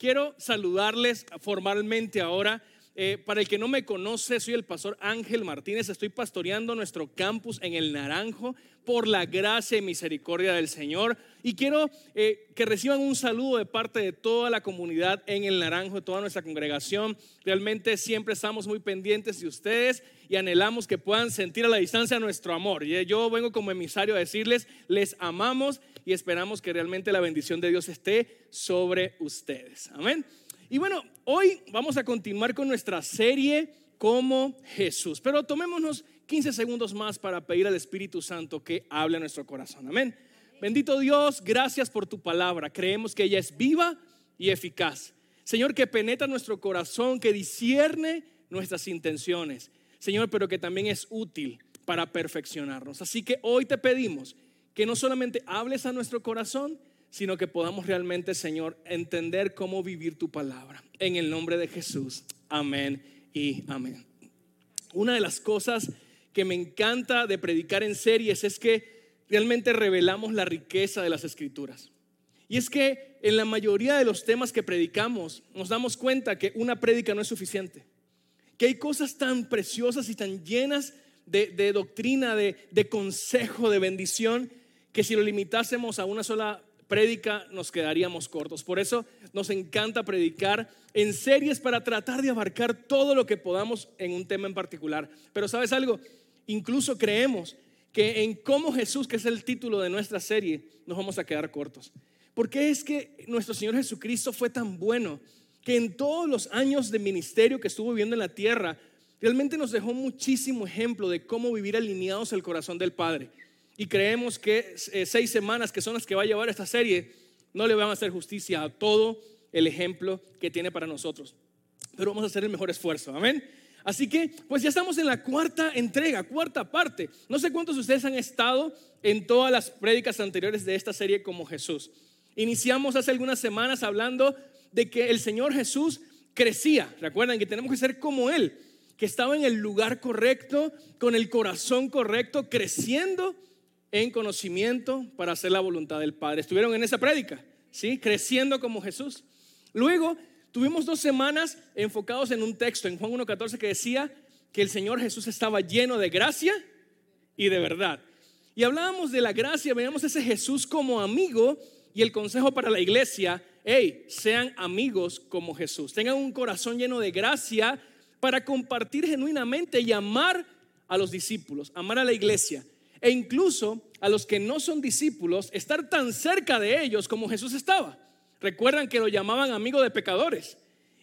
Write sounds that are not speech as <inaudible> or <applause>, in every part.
quiero saludarles formalmente ahora. Eh, para el que no me conoce, soy el pastor Ángel Martínez. Estoy pastoreando nuestro campus en el Naranjo por la gracia y misericordia del Señor. Y quiero eh, que reciban un saludo de parte de toda la comunidad en el Naranjo, de toda nuestra congregación. Realmente siempre estamos muy pendientes de ustedes y anhelamos que puedan sentir a la distancia nuestro amor. Y yo vengo como emisario a decirles, les amamos y esperamos que realmente la bendición de Dios esté sobre ustedes. Amén. Y bueno, hoy vamos a continuar con nuestra serie como Jesús. Pero tomémonos 15 segundos más para pedir al Espíritu Santo que hable a nuestro corazón. Amén. Bendito Dios, gracias por tu palabra. Creemos que ella es viva y eficaz. Señor, que penetra nuestro corazón, que discierne nuestras intenciones. Señor, pero que también es útil para perfeccionarnos. Así que hoy te pedimos que no solamente hables a nuestro corazón, sino que podamos realmente, Señor, entender cómo vivir tu palabra. En el nombre de Jesús. Amén y amén. Una de las cosas que me encanta de predicar en series es que realmente revelamos la riqueza de las escrituras. Y es que en la mayoría de los temas que predicamos nos damos cuenta que una prédica no es suficiente. Que hay cosas tan preciosas y tan llenas de, doctrina, de, de consejo, de bendición, que si lo limitásemos a una sola prédica nos quedaríamos cortos. Por eso nos encanta predicar en series para tratar de abarcar todo lo que podamos en un tema en particular. Pero sabes algo, incluso creemos que en cómo Jesús, que es el título de nuestra serie, nos vamos a quedar cortos. Porque es que nuestro Señor Jesucristo fue tan bueno que en todos los años de ministerio que estuvo viviendo en la tierra, realmente nos dejó muchísimo ejemplo de cómo vivir alineados al corazón del Padre y creemos que eh, seis semanas, que son las que va a llevar esta serie, no le van a hacer justicia a todo el ejemplo que tiene para nosotros. Pero vamos a hacer el mejor esfuerzo, amén. Así que, pues ya estamos en la cuarta entrega, cuarta parte. No sé cuántos de ustedes han estado en todas las prédicas anteriores de esta serie como Jesús. Iniciamos hace algunas semanas hablando de que el Señor Jesús crecía. Recuerdan que tenemos que ser como Él, que estaba en el lugar correcto, con el corazón correcto, creciendo en conocimiento para hacer la voluntad del Padre. Estuvieron en esa prédica, ¿sí? Creciendo como Jesús. Luego tuvimos dos semanas enfocados en un texto en Juan 1.14 que decía que el Señor Jesús estaba lleno de gracia y de verdad. Y hablábamos de la gracia, veíamos ese Jesús como amigo y el consejo para la iglesia, hey, sean amigos como Jesús, tengan un corazón lleno de gracia para compartir genuinamente y amar a los discípulos, amar a la iglesia e incluso a los que no son discípulos, estar tan cerca de ellos como Jesús estaba. Recuerdan que lo llamaban amigo de pecadores.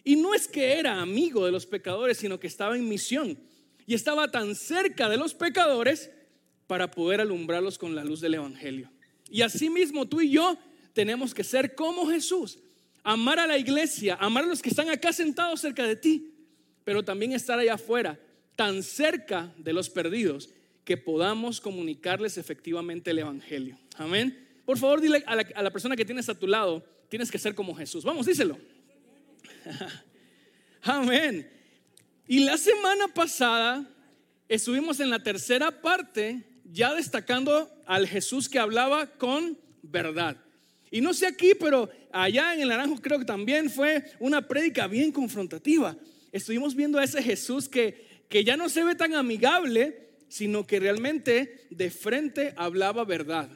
Y no es que era amigo de los pecadores, sino que estaba en misión. Y estaba tan cerca de los pecadores para poder alumbrarlos con la luz del Evangelio. Y asimismo tú y yo tenemos que ser como Jesús. Amar a la iglesia, amar a los que están acá sentados cerca de ti, pero también estar allá afuera, tan cerca de los perdidos que podamos comunicarles efectivamente el Evangelio. Amén. Por favor, dile a la, persona que tienes a tu lado, tienes que ser como Jesús. Vamos, díselo. <laughs> Amén. Y la semana pasada estuvimos en la tercera parte ya destacando al Jesús que hablaba con verdad. Y no sé aquí, pero allá en el Naranjo creo que también fue una prédica bien confrontativa. Estuvimos viendo a ese Jesús que, que ya no se ve tan amigable, sino que realmente de frente hablaba verdad.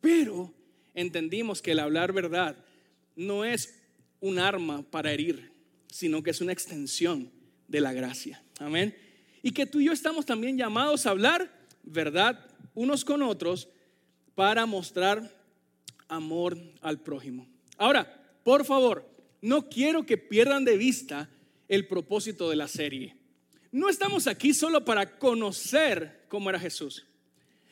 Pero entendimos que el hablar verdad no es un arma para herir, sino que es una extensión de la gracia. Amén. Y que tú y yo estamos también llamados a hablar verdad unos con otros para mostrar amor al prójimo. Ahora, por favor, no quiero que pierdan de vista el propósito de la serie. No estamos aquí solo para conocer cómo era Jesús.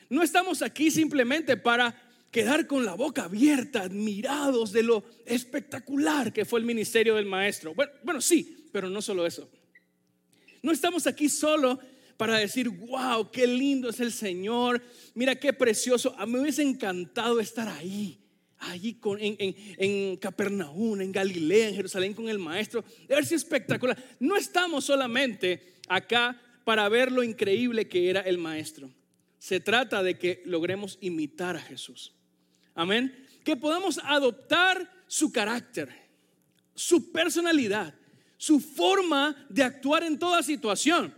No estamos aquí simplemente para quedar con la boca abierta, admirados de lo espectacular que fue el ministerio del maestro. Bueno, sí, pero no solo eso. No estamos aquí solo para decir, wow, qué lindo es el Señor, mira qué precioso. A mí me hubiese encantado estar ahí, allí en, en, en, Galilea, en Jerusalén con el maestro. De ver si espectacular. No estamos solamente acá para ver lo increíble que era el maestro. Se trata de que logremos imitar a Jesús. Amén. Que podamos adoptar su carácter, su personalidad, su forma de actuar en toda situación.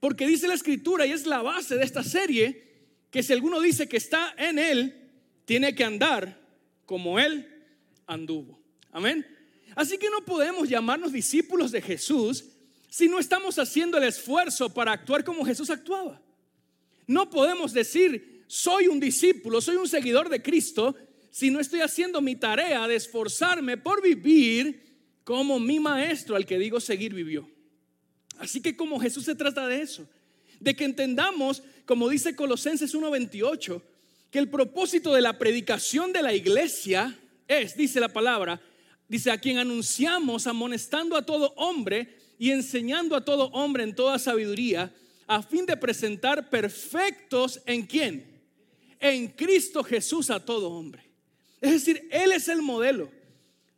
Porque dice la escritura, y es la base de esta serie, que si alguno dice que está en Él, tiene que andar como Él anduvo. Amén. Así que no podemos llamarnos discípulos de Jesús si no estamos haciendo el esfuerzo para actuar como Jesús actuaba. No podemos decir, soy un discípulo, soy un seguidor de Cristo, si no estoy haciendo mi tarea de esforzarme por vivir como mi maestro, al que digo seguir, vivió. Así que como Jesús se trata de eso, de que entendamos, como dice Colosenses 1:28, que el propósito de la predicación de la iglesia es, dice la palabra, dice a quien anunciamos amonestando a todo hombre y enseñando a todo hombre en toda sabiduría, a fin de presentar perfectos en quién? En Cristo Jesús a todo hombre. Es decir, Él es el modelo.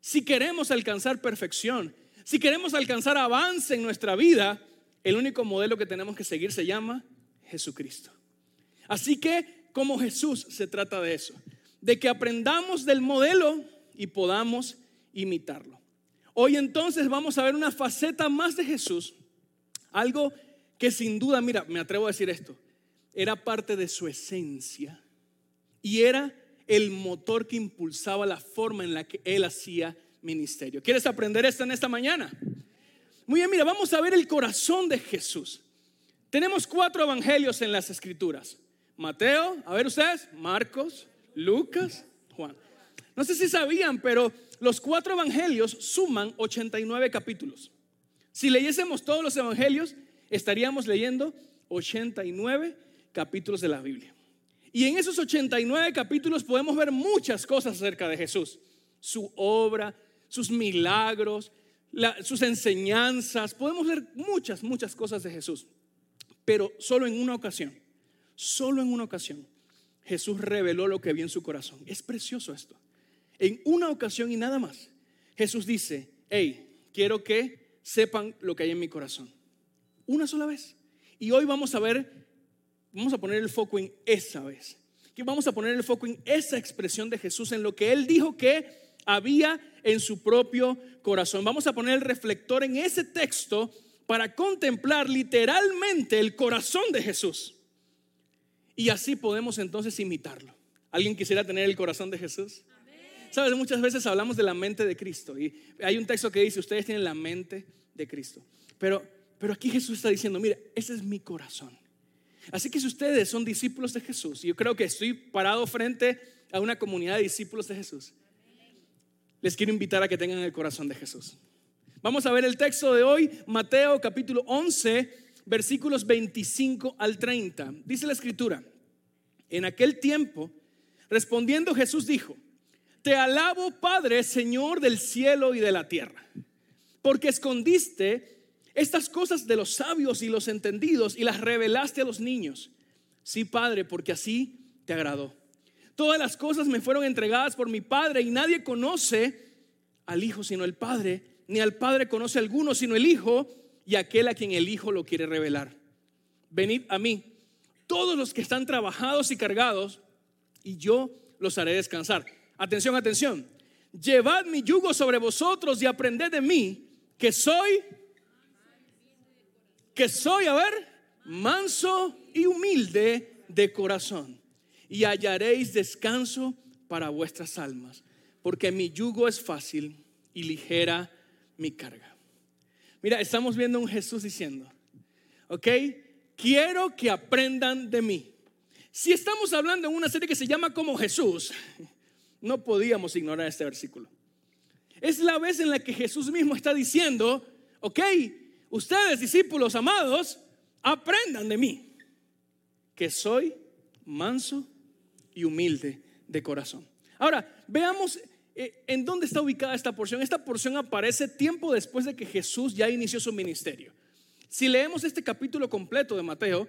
Si queremos alcanzar perfección, si queremos alcanzar avance en nuestra vida, el único modelo que tenemos que seguir se llama Jesucristo. Así que como Jesús se trata de eso, de que aprendamos del modelo y podamos imitarlo. Hoy entonces vamos a ver una faceta más de Jesús, algo que sin duda, mira, me atrevo a decir esto, era parte de su esencia y era el motor que impulsaba la forma en la que él hacía ministerio. ¿Quieres aprender esto en esta mañana? Muy bien, mira, vamos a ver el corazón de Jesús. Tenemos cuatro evangelios en las escrituras. Mateo, a ver ustedes, Marcos, Lucas, Juan. No sé si sabían, pero los cuatro evangelios suman 89 capítulos. Si leyésemos todos los evangelios, estaríamos leyendo 89 capítulos de la Biblia. Y en esos 89 capítulos podemos ver muchas cosas acerca de Jesús. Su obra, sus milagros, sus enseñanzas. Podemos ver muchas, muchas cosas de Jesús. Pero solo en una ocasión, solo en una ocasión, Jesús reveló lo que había en su corazón. Es precioso esto. En una ocasión y nada más, Jesús dice, hey, quiero que sepan lo que hay en mi corazón. Una sola vez. Y hoy vamos a ver, vamos a poner el foco en esa vez. Que vamos a poner el foco en esa expresión de Jesús, en lo que Él dijo que había en su propio corazón. Vamos a poner el reflector en ese texto para contemplar literalmente el corazón de Jesús. Y así podemos entonces imitarlo. ¿Alguien quisiera tener el corazón de Jesús? Sabes, muchas veces hablamos de la mente de Cristo y hay un texto que dice, ustedes tienen la mente de Cristo. Pero, pero aquí Jesús está diciendo, mire, ese es mi corazón. Así que si ustedes son discípulos de Jesús, yo creo que estoy parado frente a una comunidad de discípulos de Jesús, les quiero invitar a que tengan el corazón de Jesús. Vamos a ver el texto de hoy, Mateo capítulo 11, versículos 25 al 30. Dice la escritura, en aquel tiempo, respondiendo Jesús dijo, te alabo, Padre, Señor del cielo y de la tierra, porque escondiste estas cosas de los sabios y los entendidos y las revelaste a los niños. Sí, Padre, porque así te agradó. Todas las cosas me fueron entregadas por mi Padre y nadie conoce al Hijo sino el Padre, ni al Padre conoce alguno sino el Hijo y aquel a quien el Hijo lo quiere revelar. Venid a mí, todos los que están trabajados y cargados, y yo los haré descansar. Atención, atención. Llevad mi yugo sobre vosotros y aprended de mí, que soy, que soy, a ver, manso y humilde de corazón. Y hallaréis descanso para vuestras almas, porque mi yugo es fácil y ligera mi carga. Mira, estamos viendo un Jesús diciendo, ok, quiero que aprendan de mí. Si estamos hablando en una serie que se llama como Jesús, no podíamos ignorar este versículo. Es la vez en la que Jesús mismo está diciendo, ok, ustedes discípulos amados, aprendan de mí, que soy manso y humilde de corazón. Ahora, veamos eh, en dónde está ubicada esta porción. Esta porción aparece tiempo después de que Jesús ya inició su ministerio. Si leemos este capítulo completo de Mateo,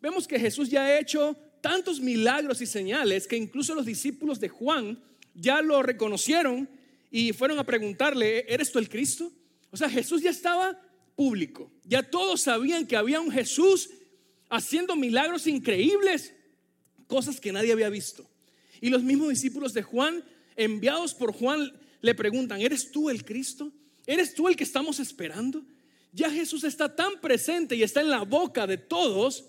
vemos que Jesús ya ha hecho tantos milagros y señales que incluso los discípulos de Juan ya lo reconocieron y fueron a preguntarle, ¿eres tú el Cristo? O sea, Jesús ya estaba público. Ya todos sabían que había un Jesús haciendo milagros increíbles, cosas que nadie había visto. Y los mismos discípulos de Juan, enviados por Juan, le preguntan, ¿eres tú el Cristo? ¿Eres tú el que estamos esperando? Ya Jesús está tan presente y está en la boca de todos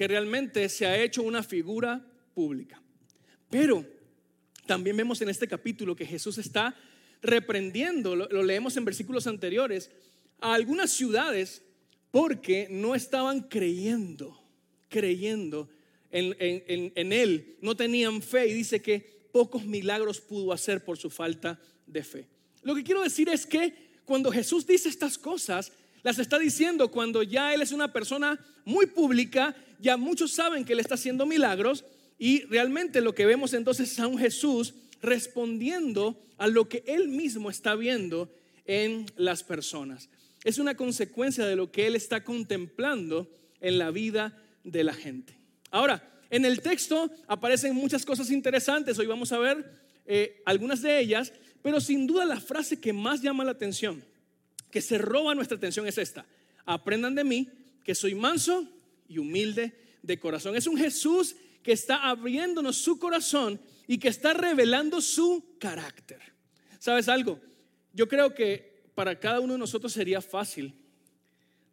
que realmente se ha hecho una figura pública. Pero también vemos en este capítulo que Jesús está reprendiendo, lo, leemos en versículos anteriores, a algunas ciudades porque no estaban creyendo, creyendo en, en, Él, no tenían fe y dice que pocos milagros pudo hacer por su falta de fe. Lo que quiero decir es que cuando Jesús dice estas cosas, las está diciendo cuando ya Él es una persona muy pública, ya muchos saben que Él está haciendo milagros y realmente lo que vemos entonces es a un Jesús respondiendo a lo que Él mismo está viendo en las personas. Es una consecuencia de lo que Él está contemplando en la vida de la gente. Ahora, en el texto aparecen muchas cosas interesantes, hoy vamos a ver eh, algunas de ellas, pero sin duda la frase que más llama la atención que se roba nuestra atención es esta. Aprendan de mí que soy manso y humilde de corazón. Es un Jesús que está abriéndonos su corazón y que está revelando su carácter. ¿Sabes algo? Yo creo que para cada uno de nosotros sería fácil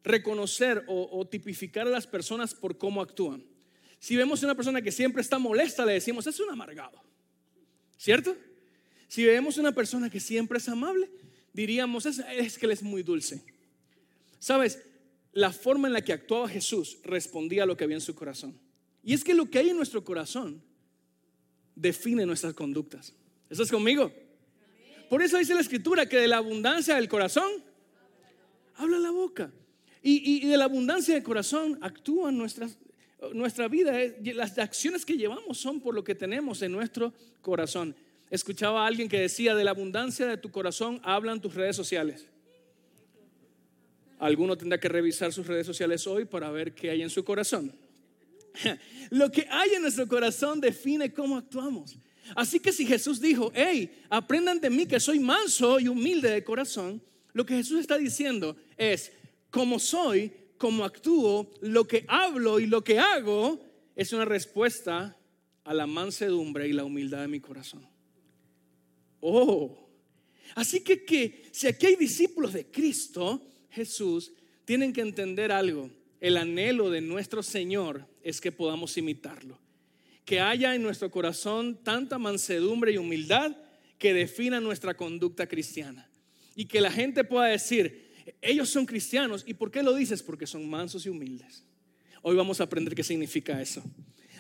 reconocer o, tipificar a las personas por cómo actúan. Si vemos una persona que siempre está molesta, le decimos, es un amargado. ¿Cierto? Si vemos una persona que siempre es amable, diríamos, es, que Él es muy dulce. Sabes, la forma en la que actuaba Jesús respondía a lo que había en su corazón. Y es que lo que hay en nuestro corazón define nuestras conductas. ¿Estás conmigo? Por eso dice la escritura que de la abundancia del corazón habla la boca. Y, y de la abundancia del corazón actúan nuestras, nuestra vida. Las acciones que llevamos son por lo que tenemos en nuestro corazón. Escuchaba a alguien que decía, de la abundancia de tu corazón hablan tus redes sociales. Alguno tendrá que revisar sus redes sociales hoy para ver qué hay en su corazón. <laughs> Lo que hay en nuestro corazón define cómo actuamos. Así que si Jesús dijo, hey, aprendan de mí que soy manso y humilde de corazón, lo que Jesús está diciendo es, como soy, como actúo, lo que hablo y lo que hago es una respuesta a la mansedumbre y la humildad de mi corazón. Oh, así que, que si aquí hay discípulos de Cristo, Jesús, tienen que entender algo. El anhelo de nuestro Señor es que podamos imitarlo. Que haya en nuestro corazón tanta mansedumbre y humildad que defina nuestra conducta cristiana. Y que la gente pueda decir, ellos son cristianos. ¿Y por qué lo dices? Porque son mansos y humildes. Hoy vamos a aprender qué significa eso.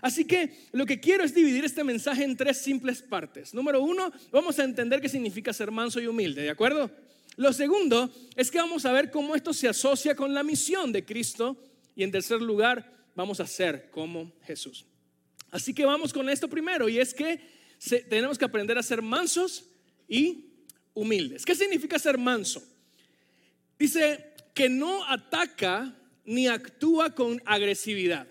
Así que lo que quiero es dividir este mensaje en tres simples partes. Número uno, vamos a entender qué significa ser manso y humilde, ¿de acuerdo? Lo segundo es que vamos a ver cómo esto se asocia con la misión de Cristo. Y en tercer lugar, vamos a ser como Jesús. Así que vamos con esto primero, y es que tenemos que aprender a ser mansos y humildes. ¿Qué significa ser manso? Dice que no ataca ni actúa con agresividad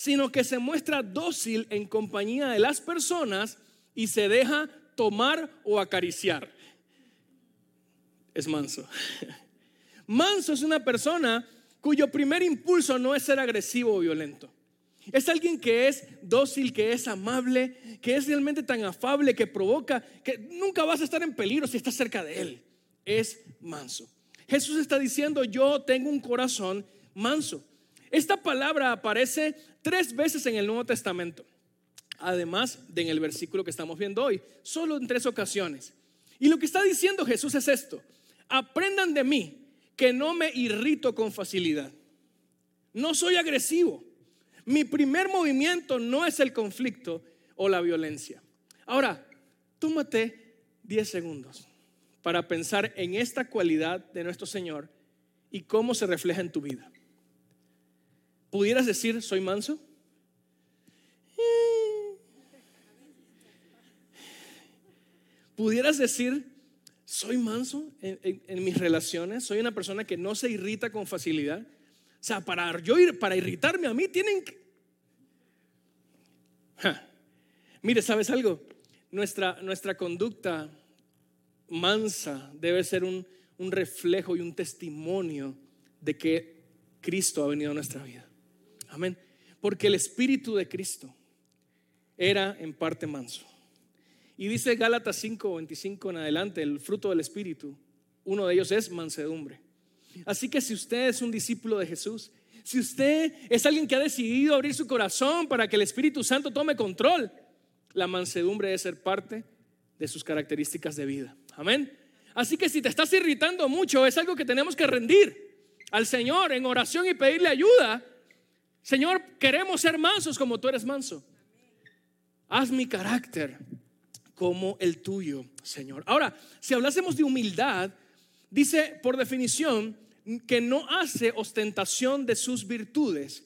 sino que se muestra dócil en compañía de las personas y se deja tomar o acariciar. Es manso. <laughs> Manso es una persona cuyo primer impulso no es ser agresivo o violento. Es alguien que es dócil, que es amable, que es realmente tan afable, que provoca, que nunca vas a estar en peligro si estás cerca de él. Es manso. Jesús está diciendo, yo tengo un corazón manso. Esta palabra aparece tres veces en el Nuevo Testamento, además de en el versículo que estamos viendo hoy, solo en tres ocasiones. Y lo que está diciendo Jesús es esto, aprendan de mí que no me irrito con facilidad, no soy agresivo, mi primer movimiento no es el conflicto o la violencia. Ahora, tómate 10 segundos para pensar en esta cualidad de nuestro Señor y cómo se refleja en tu vida. ¿Pudieras decir, soy manso? ¿Pudieras decir, soy manso en, mis relaciones? ¿Soy una persona que no se irrita con facilidad? O sea, para, yo, para irritarme a mí tienen que... Mire, ¿sabes algo? Nuestra, nuestra conducta mansa debe ser un, un reflejo y un testimonio de que Cristo ha venido a nuestra vida. Amén. Porque el Espíritu de Cristo era en parte manso. Y dice Gálatas 5, 25 en adelante, el fruto del Espíritu Uno de ellos es mansedumbre. Así que si usted es un discípulo de Jesús, si usted es alguien que ha decidido abrir su corazón para que el Espíritu Santo tome control, la mansedumbre debe ser parte de sus características de vida. Amén. Así que si te estás irritando mucho, es algo que tenemos que rendir al Señor en oración y pedirle ayuda. Señor, queremos ser mansos como tú eres manso. Haz mi carácter como el tuyo, Señor. Ahora, si hablásemos de humildad, dice por definición que no hace ostentación de sus virtudes,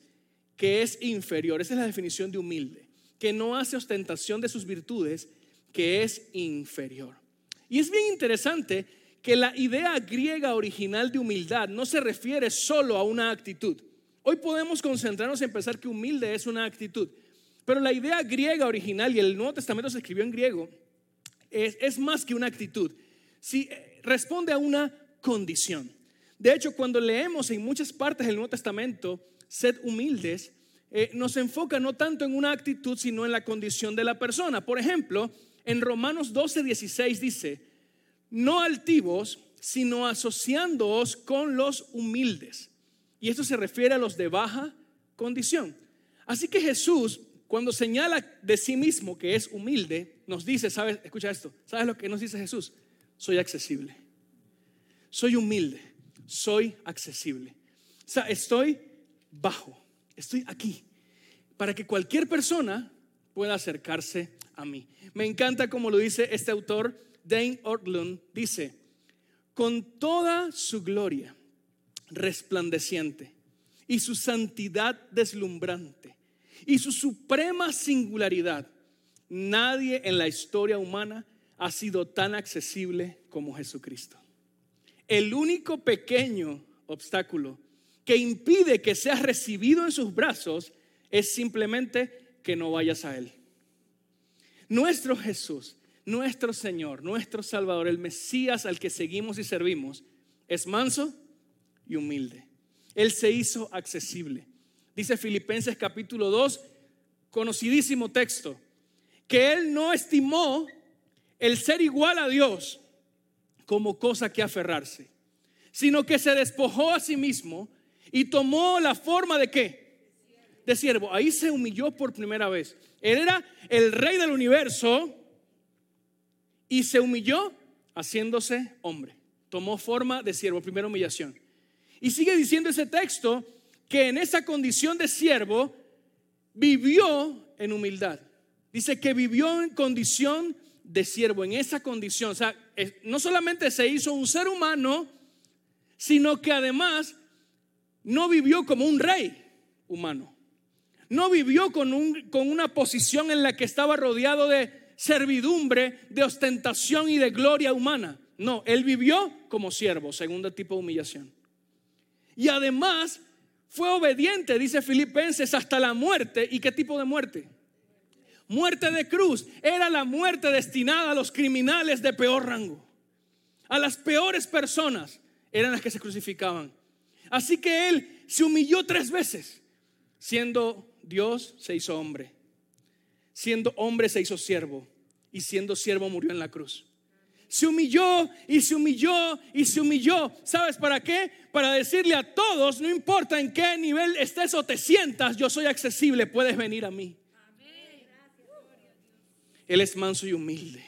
que es inferior. Esa es la definición de humilde. Que no hace ostentación de sus virtudes, que es inferior. Y es bien interesante que la idea griega original de humildad no se refiere solo a una actitud. Hoy podemos concentrarnos en pensar que humilde es una actitud, pero la idea griega original, y el Nuevo Testamento se escribió en griego, es, más que una actitud. Si eh, responde a una condición. De hecho, cuando leemos en muchas partes del Nuevo Testamento, sed humildes, eh, nos enfoca no tanto en una actitud, sino en la condición de la persona. Por ejemplo, en Romanos 12, 16 dice, no altivos, sino asociándoos con los humildes. Y esto se refiere a los de baja condición. Así que Jesús, cuando señala de sí mismo que es humilde, nos dice, ¿sabes? Escucha esto, ¿sabes lo que nos dice Jesús? Soy accesible. Soy humilde, soy accesible. O sea, estoy bajo, estoy aquí, para que cualquier persona pueda acercarse a mí. Me encanta como lo dice este autor, Dane Ortlund, dice, con toda su gloria resplandeciente y su santidad deslumbrante y su suprema singularidad, nadie en la historia humana ha sido tan accesible como Jesucristo. El único pequeño obstáculo que impide que seas recibido en sus brazos es simplemente que no vayas a Él. Nuestro Jesús, nuestro Señor, nuestro Salvador, el Mesías al que seguimos y servimos, es manso y humilde. Él se hizo accesible. Dice Filipenses capítulo 2, conocidísimo texto, que Él no estimó el ser igual a Dios como cosa que aferrarse, sino que se despojó a sí mismo y tomó la forma de qué? De siervo. Ahí se humilló por primera vez. Él era el rey del universo y se humilló haciéndose hombre. Tomó forma de siervo, primera humillación. Y sigue diciendo ese texto que en esa condición de siervo vivió en humildad. Dice que vivió en condición de siervo, en esa condición. O sea, no solamente se hizo un ser humano, sino que además no vivió como un rey humano. No vivió con, un, con una posición en la que estaba rodeado de servidumbre, de ostentación y de gloria humana. No, él vivió como siervo, segundo tipo de humillación. Y además fue obediente, dice Filipenses, hasta la muerte. ¿Y qué tipo de muerte? Muerte de cruz. Era la muerte destinada a los criminales de peor rango. A las peores personas eran las que se crucificaban. Así que él se humilló tres veces, siendo Dios se hizo hombre. Siendo hombre se hizo siervo. Y siendo siervo murió en la cruz. Se humilló y se humilló y se humilló. ¿Sabes para qué? Para decirle a todos, no importa en qué nivel estés o te sientas, yo soy accesible, puedes venir a mí. Él es manso y humilde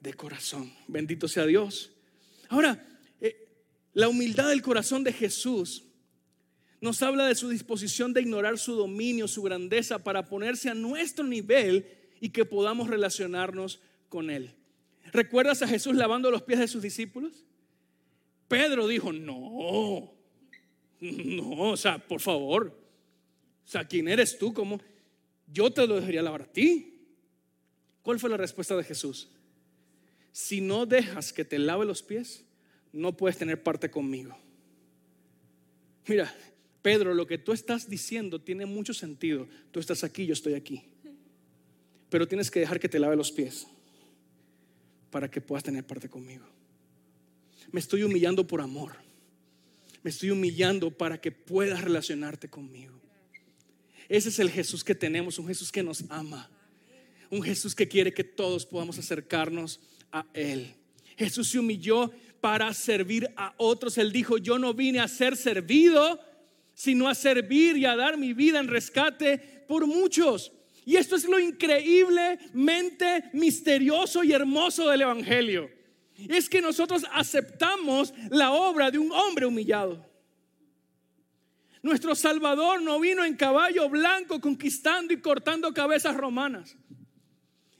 de corazón. Bendito sea Dios. Ahora, eh, la humildad del corazón de Jesús nos habla de su disposición de ignorar su dominio, su grandeza, para ponerse a nuestro nivel y que podamos relacionarnos con Él. ¿Recuerdas a Jesús lavando los pies de sus discípulos? Pedro dijo, no, no, o sea, por favor, o sea, ¿quién eres tú? ¿Cómo? Yo te lo dejaría lavar a ti. ¿Cuál fue la respuesta de Jesús? Si no dejas que te lave los pies, no puedes tener parte conmigo. Mira, Pedro, lo que tú estás diciendo tiene mucho sentido. Tú estás aquí, yo estoy aquí. Pero tienes que dejar que te lave los pies para que puedas tener parte conmigo. Me estoy humillando por amor. Me estoy humillando para que puedas relacionarte conmigo. Ese es el Jesús que tenemos, un Jesús que nos ama. Un Jesús que quiere que todos podamos acercarnos a Él. Jesús se humilló para servir a otros. Él dijo, yo no vine a ser servido, sino a servir y a dar mi vida en rescate por muchos. Y esto es lo increíblemente misterioso y hermoso del Evangelio. Es que nosotros aceptamos la obra de un hombre humillado. Nuestro Salvador no vino en caballo blanco conquistando y cortando cabezas romanas.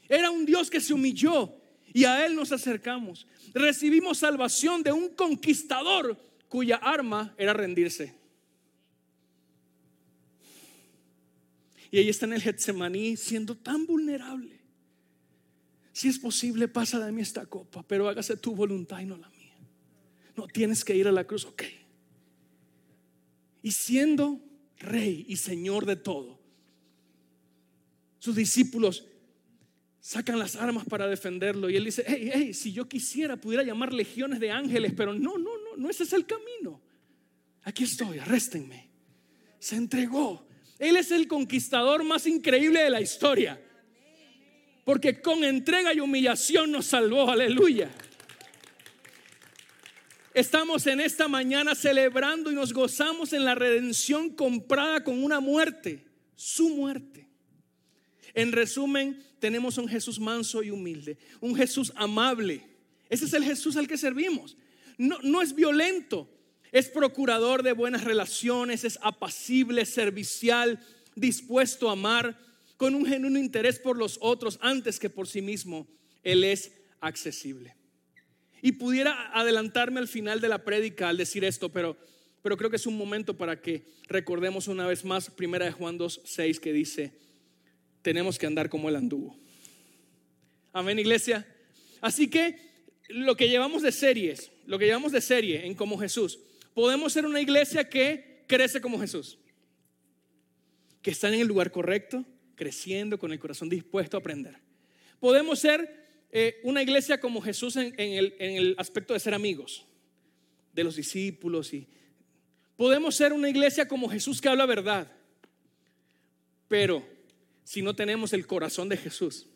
Era un Dios que se humilló y a Él nos acercamos. Recibimos salvación de un conquistador cuya arma era rendirse. Y ahí está en el Getsemaní siendo tan vulnerable. Si es posible, pasa de mí esta copa, pero hágase tu voluntad y no la mía. No tienes que ir a la cruz, ok. Y siendo rey y señor de todo, sus discípulos sacan las armas para defenderlo. Y él dice, hey, hey, si yo quisiera, pudiera llamar legiones de ángeles, pero no, no, no, no ese es el camino. Aquí estoy, arréstenme. Se entregó él es el conquistador más increíble de la historia. Porque con entrega y humillación nos salvó, aleluya. Estamos en esta mañana celebrando y nos gozamos en la redención comprada con una muerte, su muerte. En resumen, tenemos un Jesús manso y humilde, un Jesús amable. Ese es el Jesús al que servimos. No, no es violento, es procurador de buenas relaciones, es apacible, servicial, dispuesto a amar, con un genuino interés por los otros antes que por sí mismo. Él es accesible. Y pudiera adelantarme al final de la prédica al decir esto, pero, pero creo que es un momento para que recordemos una vez más, primera de Juan 2, 6, que dice, tenemos que andar como el anduvo. Amén, iglesia. Así que lo que llevamos de series, lo que llevamos de serie en como Jesús, podemos ser una iglesia que crece como Jesús, que está en el lugar correcto, creciendo con el corazón dispuesto a aprender. Podemos ser eh, una iglesia como Jesús en, el, en el aspecto de ser amigos de los discípulos y podemos ser una iglesia como Jesús que habla verdad. Pero si no tenemos el corazón de Jesús,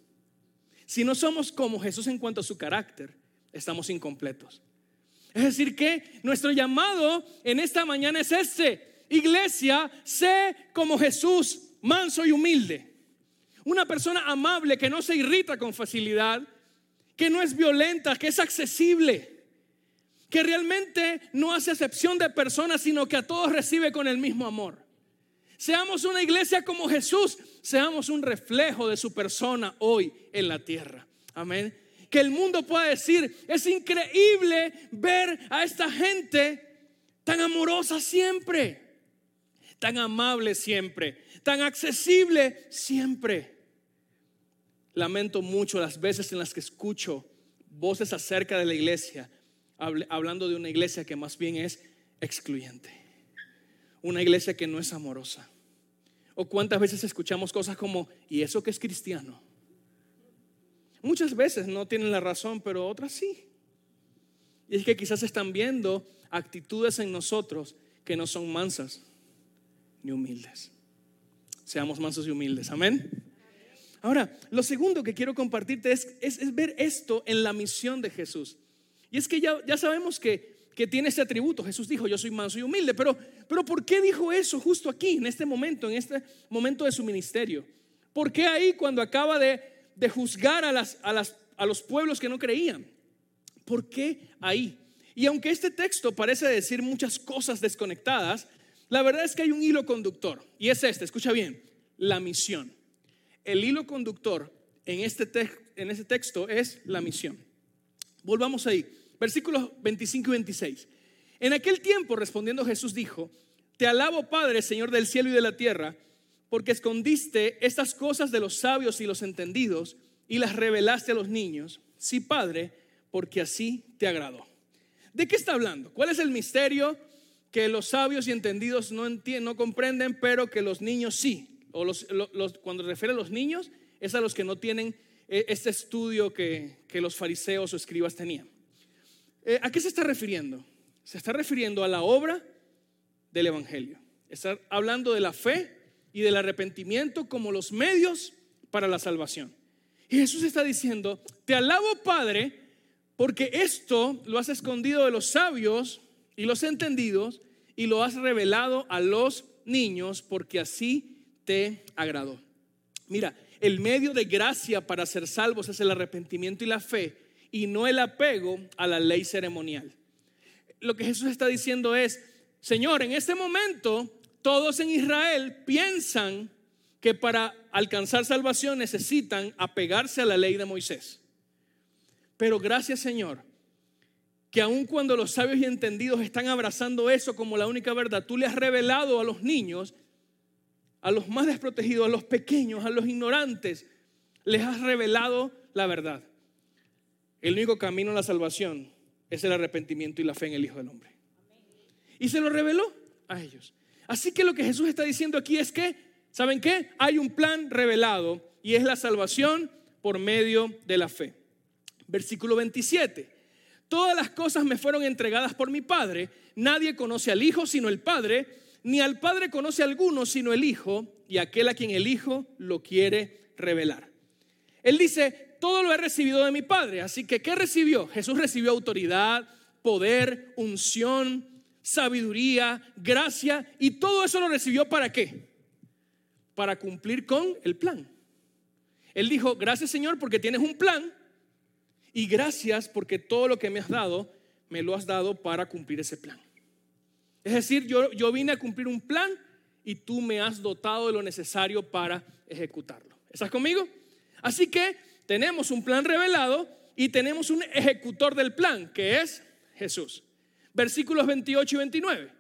si no somos como Jesús en cuanto a su carácter, estamos incompletos. Es decir, que nuestro llamado en esta mañana es este. Iglesia, sé como Jesús, manso y humilde. Una persona amable que no se irrita con facilidad, que no es violenta, que es accesible, que realmente no hace excepción de personas, sino que a todos recibe con el mismo amor. Seamos una iglesia como Jesús, seamos un reflejo de su persona hoy en la tierra. Amén que el mundo pueda decir, es increíble ver a esta gente tan amorosa siempre, tan amable siempre, tan accesible siempre. Lamento mucho las veces en las que escucho voces acerca de la iglesia, hablando de una iglesia que más bien es excluyente, una iglesia que no es amorosa. O cuántas veces escuchamos cosas como, ¿y eso que es cristiano? Muchas veces no tienen la razón, pero otras sí. Y es que quizás están viendo actitudes en nosotros que no son mansas ni humildes. Seamos mansos y humildes. Amén. Ahora, lo segundo que quiero compartirte es, es, ver esto en la misión de Jesús. Y es que ya, ya sabemos que, que, tiene ese atributo. Jesús dijo, yo soy manso y humilde. Pero, pero ¿por qué dijo eso justo aquí, en este momento, en este momento de su ministerio? ¿Por qué ahí cuando acaba de de juzgar a, las, a, las, a los pueblos que no creían. ¿Por qué ahí? Y aunque este texto parece decir muchas cosas desconectadas, la verdad es que hay un hilo conductor. Y es este, escucha bien, la misión. El hilo conductor en este, en este texto es la misión. Volvamos ahí, versículos 25 y 26. En aquel tiempo, respondiendo Jesús, dijo, Te alabo Padre, Señor del cielo y de la tierra porque escondiste estas cosas de los sabios y los entendidos y las revelaste a los niños. Sí, Padre, porque así te agradó. ¿De qué está hablando? ¿Cuál es el misterio que los sabios y entendidos no, entienden, no comprenden, pero que los niños sí? O los, cuando refiere a los niños, es a los que no tienen eh, este estudio que, los fariseos o escribas tenían. Eh, ¿A qué se está refiriendo? Se está refiriendo a la obra del Evangelio. Está hablando de la fe y del arrepentimiento como los medios para la salvación. Y Jesús está diciendo, te alabo Padre, Porque esto lo has escondido de los sabios y los entendidos y lo has revelado a los niños porque así te agradó. Mira, el medio de gracia para ser salvos es el arrepentimiento y la fe y no el apego a la ley ceremonial. Lo que Jesús está diciendo es, Señor, en este momento todos en Israel piensan que para alcanzar salvación necesitan apegarse a la ley de Moisés. Pero gracias Señor, que aun cuando los sabios y entendidos están abrazando eso como la única verdad, tú le has revelado a los niños, a los más desprotegidos, a los pequeños, a los ignorantes, les has revelado la verdad. El único camino a la salvación es el arrepentimiento y la fe en el Hijo del Hombre. Y se lo reveló a ellos. Así que lo que Jesús está diciendo aquí es que, ¿saben qué? Hay un plan revelado y es la salvación por medio de la fe. Versículo 27. Todas las cosas me fueron entregadas por mi Padre. Nadie conoce al Hijo sino el Padre, ni al Padre conoce a alguno sino el Hijo y aquel a quien el Hijo lo quiere revelar. Él dice, todo lo he recibido de mi Padre. Así que, ¿qué recibió? Jesús recibió autoridad, poder, unción, sabiduría, gracia, y todo eso lo recibió para qué? Para cumplir con el plan. Él dijo, gracias Señor porque tienes un plan y gracias porque todo lo que me has dado, me lo has dado para cumplir ese plan. Es decir, yo, yo vine a cumplir un plan y tú me has dotado de lo necesario para ejecutarlo. ¿Estás conmigo? Así que tenemos un plan revelado y tenemos un ejecutor del plan, que es Jesús versículos 28 y 29.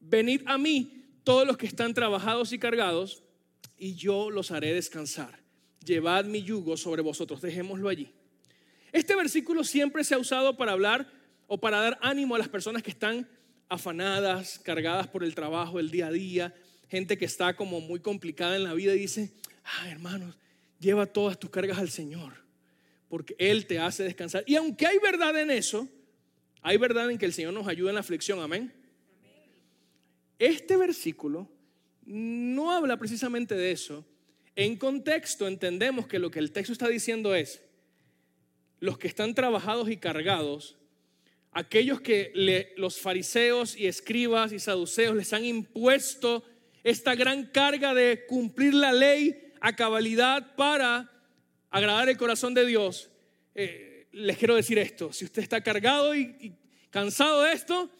Venid a mí todos los que están trabajados y cargados, y yo los haré descansar. Llevad mi yugo sobre vosotros, dejémoslo allí. Este versículo siempre se ha usado para hablar o para dar ánimo a las personas que están afanadas, cargadas por el trabajo, el día a día, gente que está como muy complicada en la vida y dice, ah, hermanos, lleva todas tus cargas al Señor, porque Él te hace descansar. Y aunque hay verdad en eso, hay verdad en que el Señor nos ayuda en la aflicción, amén. Este versículo no habla precisamente de eso. En contexto entendemos que lo que el texto está diciendo es, los que están trabajados y cargados, aquellos que los fariseos y escribas y saduceos les han impuesto esta gran carga de cumplir la ley a cabalidad para agradar el corazón de Dios, eh, les quiero decir esto, si usted está cargado y, cansado de esto,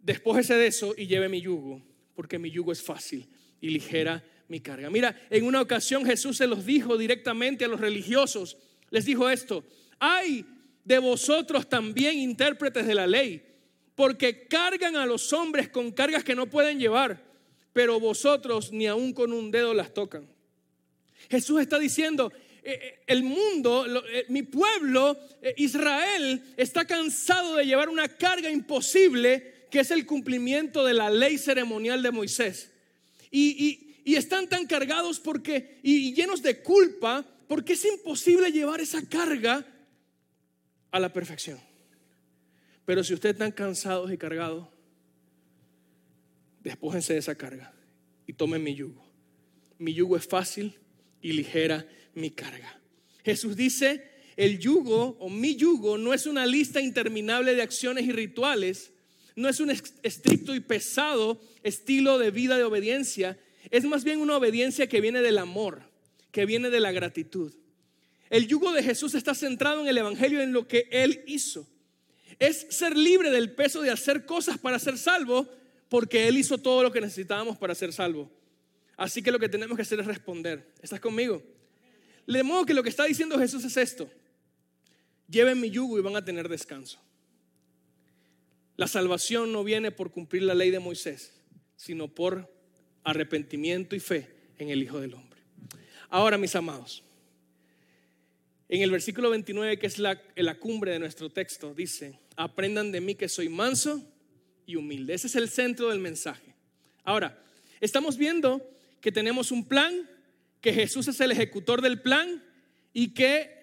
despójese de eso y lleve mi yugo, porque mi yugo es fácil y ligera mi carga. Mira, en una ocasión Jesús se los dijo directamente a los religiosos, les dijo esto, hay de vosotros también intérpretes de la ley, porque cargan a los hombres con cargas que no pueden llevar, pero vosotros ni aun con un dedo las tocan. Jesús está diciendo, el mundo, eh, mi pueblo, Israel, está cansado de llevar una carga imposible que es el cumplimiento de la ley ceremonial de Moisés. Y, están tan cargados porque, y llenos de culpa, porque es imposible llevar esa carga a la perfección. Pero si ustedes están cansados y cargados, despójense de esa carga y tomen mi yugo. Mi yugo es fácil y ligera mi carga. Jesús dice, el yugo o mi yugo no es una lista interminable de acciones y rituales, no es un estricto y pesado estilo de vida de obediencia, es más bien una obediencia que viene del amor, que viene de la gratitud. El yugo de Jesús está centrado en el Evangelio, en lo que Él hizo. Es ser libre del peso de hacer cosas para ser salvo, porque Él hizo todo lo que necesitábamos para ser salvo. Así que lo que tenemos que hacer es responder. ¿Estás conmigo? De modo que lo que está diciendo Jesús es esto. Lleven mi yugo y van a tener descanso. La salvación no viene por cumplir la ley de Moisés, sino por arrepentimiento y fe en el Hijo del Hombre. Ahora, mis amados, en el versículo 29, que es la, la cumbre de nuestro texto, dice, aprendan de mí que soy manso y humilde. Ese es el centro del mensaje. Ahora, estamos viendo que tenemos un plan que Jesús es el ejecutor del plan y que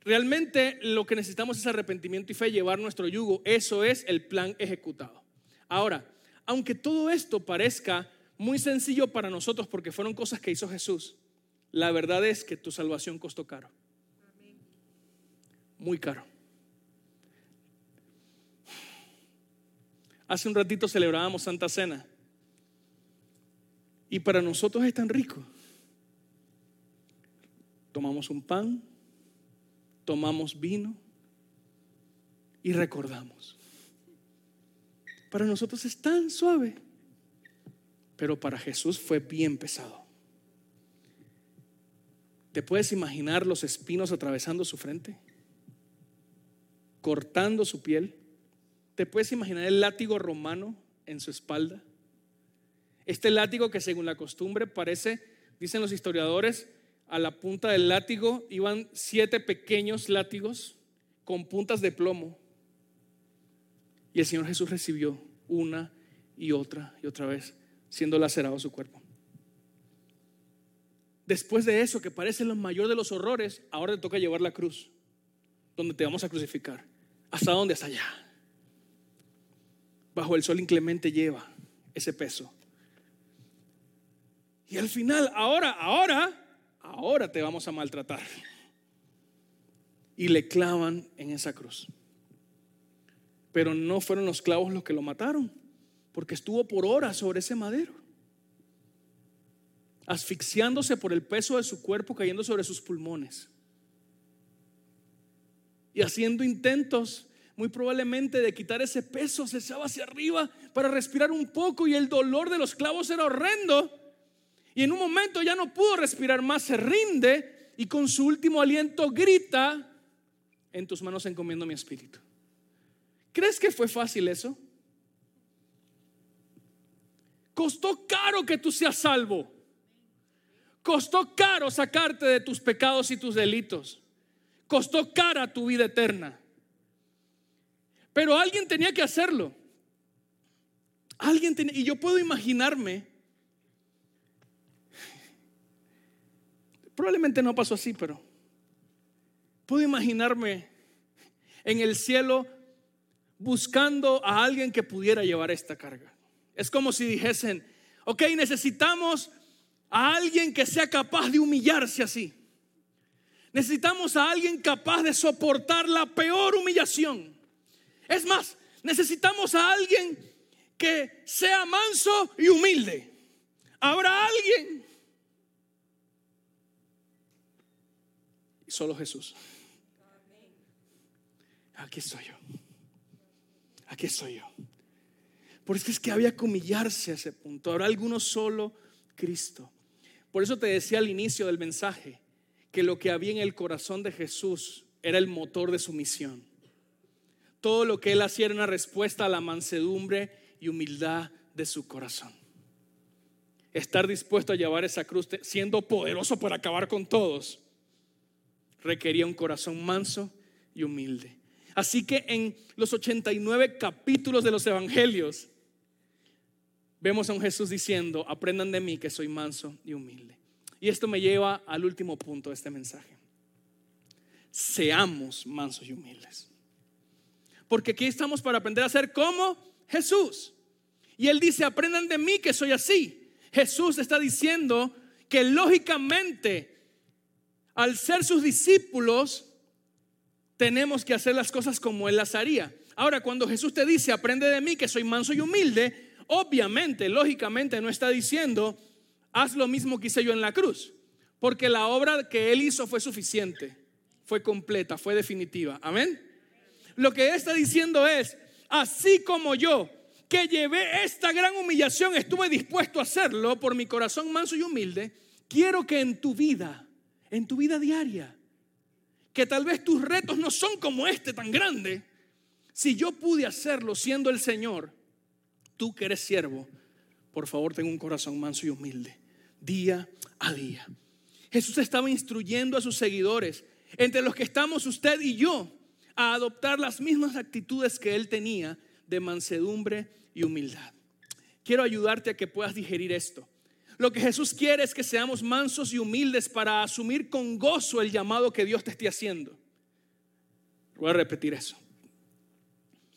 realmente lo que necesitamos es arrepentimiento y fe, llevar nuestro yugo. Eso es el plan ejecutado. Ahora, aunque todo esto parezca muy sencillo para nosotros porque fueron cosas que hizo Jesús, la verdad es que tu salvación costó caro. Muy caro. Hace un ratito celebrábamos Santa Cena. Y para nosotros es tan rico. Tomamos un pan, tomamos vino y recordamos. Para nosotros es tan suave, pero para Jesús fue bien pesado. ¿Te puedes imaginar los espinos atravesando su frente? Cortando su piel. ¿Te puedes imaginar el látigo romano en su espalda? Este látigo que según la costumbre parece, dicen los historiadores, a la punta del látigo iban siete pequeños látigos con puntas de plomo. Y el Señor Jesús recibió una y otra y otra vez, siendo lacerado su cuerpo. Después de eso, que parece lo mayor de los horrores, ahora te toca llevar la cruz, donde te vamos a crucificar. ¿Hasta dónde? Hasta allá. Bajo el sol inclemente lleva ese peso. Y al final, ahora, ahora, ahora te vamos a maltratar. Y le clavan en esa cruz. Pero no fueron los clavos los que lo mataron, porque estuvo por horas sobre ese madero, asfixiándose por el peso de su cuerpo cayendo sobre sus pulmones. Y haciendo intentos muy probablemente de quitar ese peso, se echaba hacia arriba para respirar un poco y el dolor de los clavos era horrendo. Y en un momento ya no pudo respirar más, se rinde y con su último aliento grita, en tus manos encomiendo mi espíritu. ¿Crees que fue fácil eso? Costó caro que tú seas salvo. Costó caro sacarte de tus pecados y tus delitos. Costó cara tu vida eterna. Pero alguien tenía que hacerlo. Alguien tenía, y yo puedo imaginarme Probablemente no pasó así, pero puedo imaginarme en el cielo buscando a alguien que pudiera llevar esta carga. Es como si dijesen, ok, necesitamos a alguien que sea capaz de humillarse así. Necesitamos a alguien capaz de soportar la peor humillación. Es más, necesitamos a alguien que sea manso y humilde. Habrá alguien Solo Jesús. Aquí estoy yo. Aquí estoy yo. Por eso es que había que humillarse a ese punto. Habrá alguno solo Cristo. Por eso te decía al inicio del mensaje que lo que había en el corazón de Jesús era el motor de su misión. Todo lo que él hacía era una respuesta a la mansedumbre y humildad de su corazón. Estar dispuesto a llevar esa cruz siendo poderoso para acabar con todos requería un corazón manso y humilde. Así que en los 89 capítulos de los evangelios vemos a un Jesús diciendo, aprendan de mí que soy manso y humilde. Y esto me lleva al último punto de este mensaje. Seamos mansos y humildes. Porque aquí estamos para aprender a ser como Jesús. Y él dice, aprendan de mí que soy así. Jesús está diciendo que lógicamente al ser sus discípulos, tenemos que hacer las cosas como Él las haría. Ahora, cuando Jesús te dice, aprende de mí que soy manso y humilde, obviamente, lógicamente, no está diciendo, haz lo mismo que hice yo en la cruz, porque la obra que Él hizo fue suficiente, fue completa, fue definitiva. Amén. Lo que Él está diciendo es, así como yo, que llevé esta gran humillación, estuve dispuesto a hacerlo por mi corazón manso y humilde, quiero que en tu vida en tu vida diaria. Que tal vez tus retos no son como este tan grande. Si yo pude hacerlo siendo el Señor, tú que eres siervo, por favor ten un corazón manso y humilde, día a día. Jesús estaba instruyendo a sus seguidores, entre los que estamos usted y yo, a adoptar las mismas actitudes que Él tenía de mansedumbre y humildad. Quiero ayudarte a que puedas digerir esto. Lo que Jesús quiere es que seamos mansos y humildes para asumir con gozo el llamado que Dios te esté haciendo. Voy a repetir eso.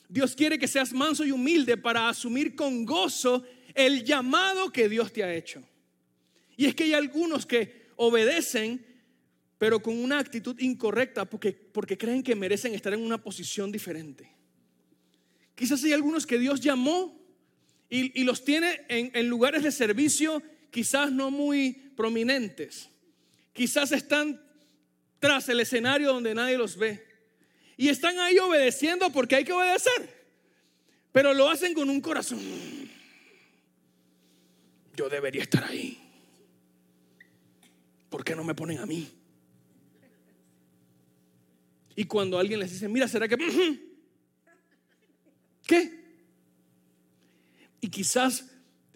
Dios quiere que seas manso y humilde para asumir con gozo el llamado que Dios te ha hecho. Y es que hay algunos que obedecen, pero con una actitud incorrecta porque, porque creen que merecen estar en una posición diferente Quizás hay algunos que Dios llamó y, los tiene en, en lugares de servicio quizás no muy prominentes. Quizás están tras el escenario donde nadie los ve. Y están ahí obedeciendo porque hay que obedecer. Pero lo hacen con un corazón. Yo debería estar ahí. ¿Por qué no me ponen a mí? Y cuando alguien les dice, mira, ¿será que... ¿Qué? Y quizás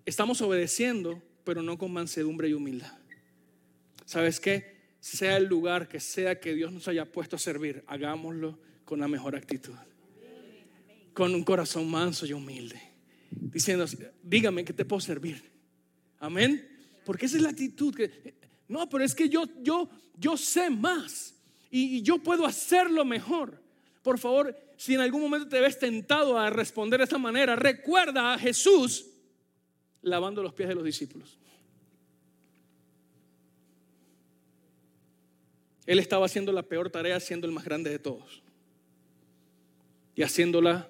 estamos obedeciendo, pero no con mansedumbre y humildad. ¿Sabes qué? Sea el lugar que sea que Dios nos haya puesto a servir, hagámoslo con la mejor actitud. Con un corazón manso y humilde. Diciendo, dígame que te puedo servir. Amén. Porque esa es la actitud que no, pero es que yo yo yo sé más y, y yo puedo hacerlo mejor. Por favor, si en algún momento te ves tentado a responder de esta manera, recuerda a Jesús lavando los pies de los discípulos. Él estaba haciendo la peor tarea siendo el más grande de todos. Y haciéndola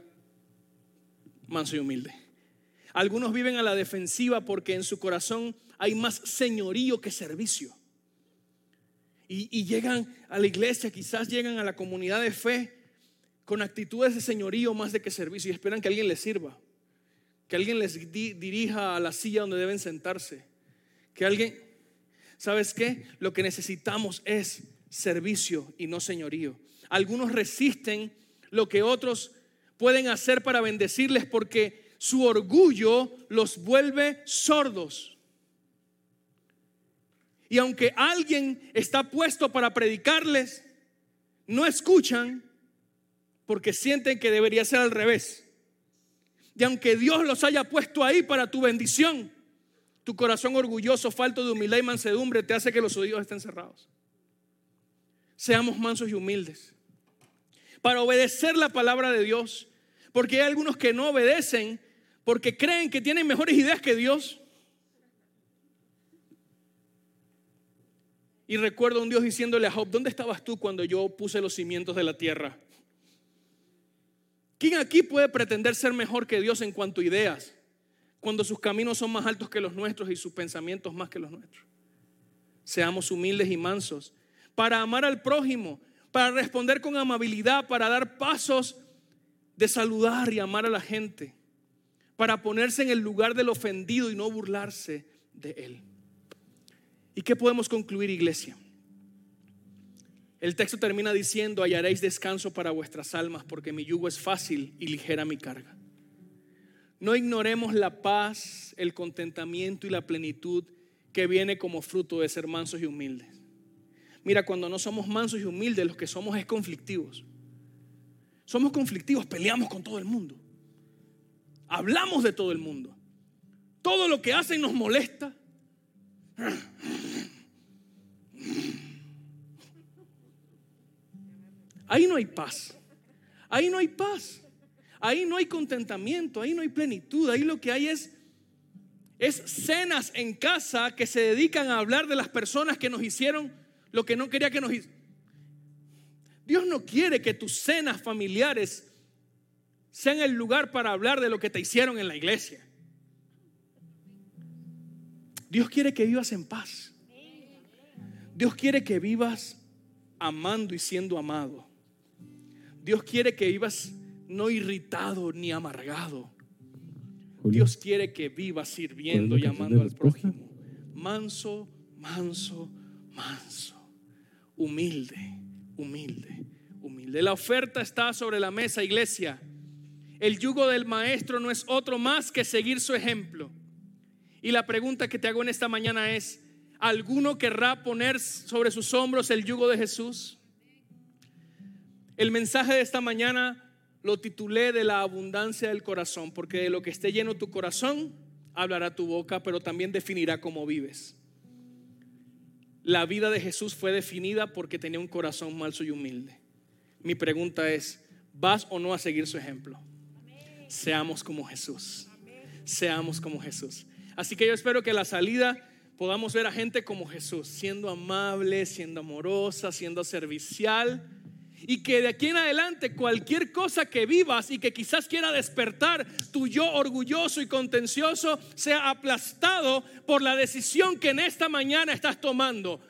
manso y humilde. Algunos viven a la defensiva porque en su corazón hay más señorío que servicio. Y, llegan a la iglesia, quizás llegan a la comunidad de fe con actitudes de señorío más de que servicio y esperan que alguien les sirva, que alguien les dirija a la silla donde deben sentarse, que alguien, ¿sabes qué? Lo que necesitamos es servicio y no señorío. Algunos resisten lo que otros pueden hacer para bendecirles porque su orgullo los vuelve sordos. Y aunque alguien está puesto para predicarles, no escuchan porque sienten que debería ser al revés. Y aunque Dios los haya puesto ahí para tu bendición, tu corazón orgulloso, falto de humildad y mansedumbre te hace que los oídos estén cerrados. Seamos mansos y humildes. Para obedecer la palabra de Dios, porque hay algunos que no obedecen porque creen que tienen mejores ideas que Dios. Y recuerdo un Dios diciéndole a Job, ¿dónde estabas tú cuando yo puse los cimientos de la tierra? ¿Quién aquí puede pretender ser mejor que Dios en cuanto a ideas? Cuando sus caminos son más altos que los nuestros y sus pensamientos más que los nuestros. Seamos humildes y mansos para amar al prójimo, para responder con amabilidad, para dar pasos de saludar y amar a la gente, para ponerse en el lugar del ofendido y no burlarse de él. ¿Y qué podemos concluir, iglesia? El texto termina diciendo, hallaréis descanso para vuestras almas, porque mi yugo es fácil y ligera mi carga. No ignoremos la paz, el contentamiento y la plenitud que viene como fruto de ser mansos y humildes. Mira, cuando no somos mansos y humildes, los que somos es conflictivos. Somos conflictivos, peleamos con todo el mundo. Hablamos de todo el mundo. Todo lo que hacen nos molesta. Ahí no hay paz. Ahí no hay paz. Ahí no hay contentamiento, ahí no hay plenitud. Ahí lo que hay es es cenas en casa que se dedican a hablar de las personas que nos hicieron lo que no quería que nos hicieran. Dios no quiere que tus cenas familiares sean el lugar para hablar de lo que te hicieron en la iglesia. Dios quiere que vivas en paz. Dios quiere que vivas amando y siendo amado. Dios quiere que vivas no irritado ni amargado. Dios quiere que vivas sirviendo y amando al prójimo. Manso, manso, manso. Humilde, humilde, humilde. La oferta está sobre la mesa, iglesia. El yugo del maestro no es otro más que seguir su ejemplo. Y la pregunta que te hago en esta mañana es, ¿alguno querrá poner sobre sus hombros el yugo de Jesús? El mensaje de esta mañana lo titulé de la abundancia del corazón, porque de lo que esté lleno tu corazón, hablará tu boca, pero también definirá cómo vives. La vida de Jesús fue definida porque tenía un corazón manso y humilde. Mi pregunta es, ¿vas o no a seguir su ejemplo? Seamos como Jesús. Seamos como Jesús. Así que yo espero que la salida podamos ver a gente como Jesús, siendo amable, siendo amorosa, siendo servicial y que de aquí en adelante cualquier cosa que vivas y que quizás quiera despertar tu yo orgulloso y contencioso sea aplastado por la decisión que en esta mañana estás tomando.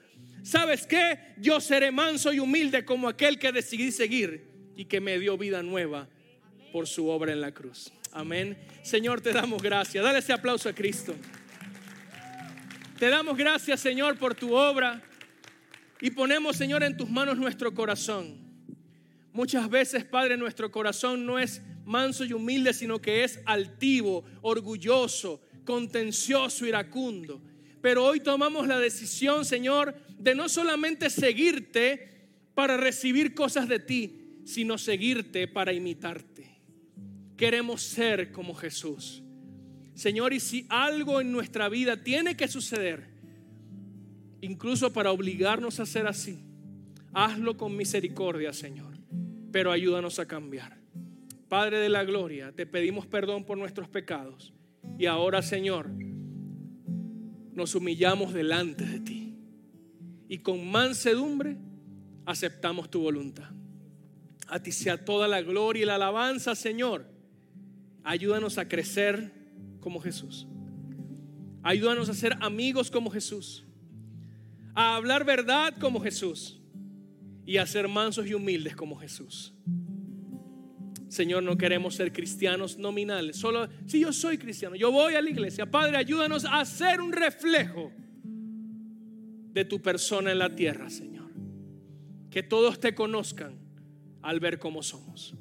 ¿Sabes qué? Yo seré manso y humilde como aquel que decidí seguir y que me dio vida nueva por su obra en la cruz. Amén. Señor, te damos gracias. Dale ese aplauso a Cristo. Te damos gracias, Señor, por tu obra y ponemos, Señor, en tus manos nuestro corazón. Muchas veces, Padre, nuestro corazón no es manso y humilde, sino que es altivo, orgulloso, contencioso, iracundo. Pero hoy tomamos la decisión, Señor, de no solamente seguirte para recibir cosas de ti, sino seguirte para imitarte. Queremos ser como Jesús. Señor, y si algo en nuestra vida tiene que suceder, incluso para obligarnos a ser así, hazlo con misericordia, Señor pero ayúdanos a cambiar. Padre de la gloria, te pedimos perdón por nuestros pecados. Y ahora, Señor, nos humillamos delante de ti. Y con mansedumbre aceptamos tu voluntad. A ti sea toda la gloria y la alabanza, Señor. Ayúdanos a crecer como Jesús. Ayúdanos a ser amigos como Jesús. A hablar verdad como Jesús y a ser mansos y humildes como Jesús. Señor, no queremos ser cristianos nominales. Solo si yo soy cristiano, yo voy a la iglesia. Padre, ayúdanos a ser un reflejo de tu persona en la tierra, Señor. Que todos te conozcan al ver cómo somos.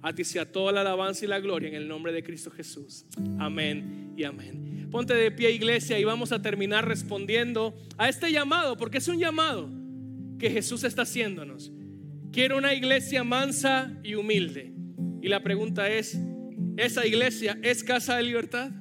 A ti sea toda la alabanza y la gloria en el nombre de Cristo Jesús. Amén y amén. Ponte de pie, iglesia, y vamos a terminar respondiendo a este llamado, porque es un llamado que Jesús está haciéndonos. Quiero una iglesia mansa y humilde. Y la pregunta es, ¿esa iglesia es casa de libertad?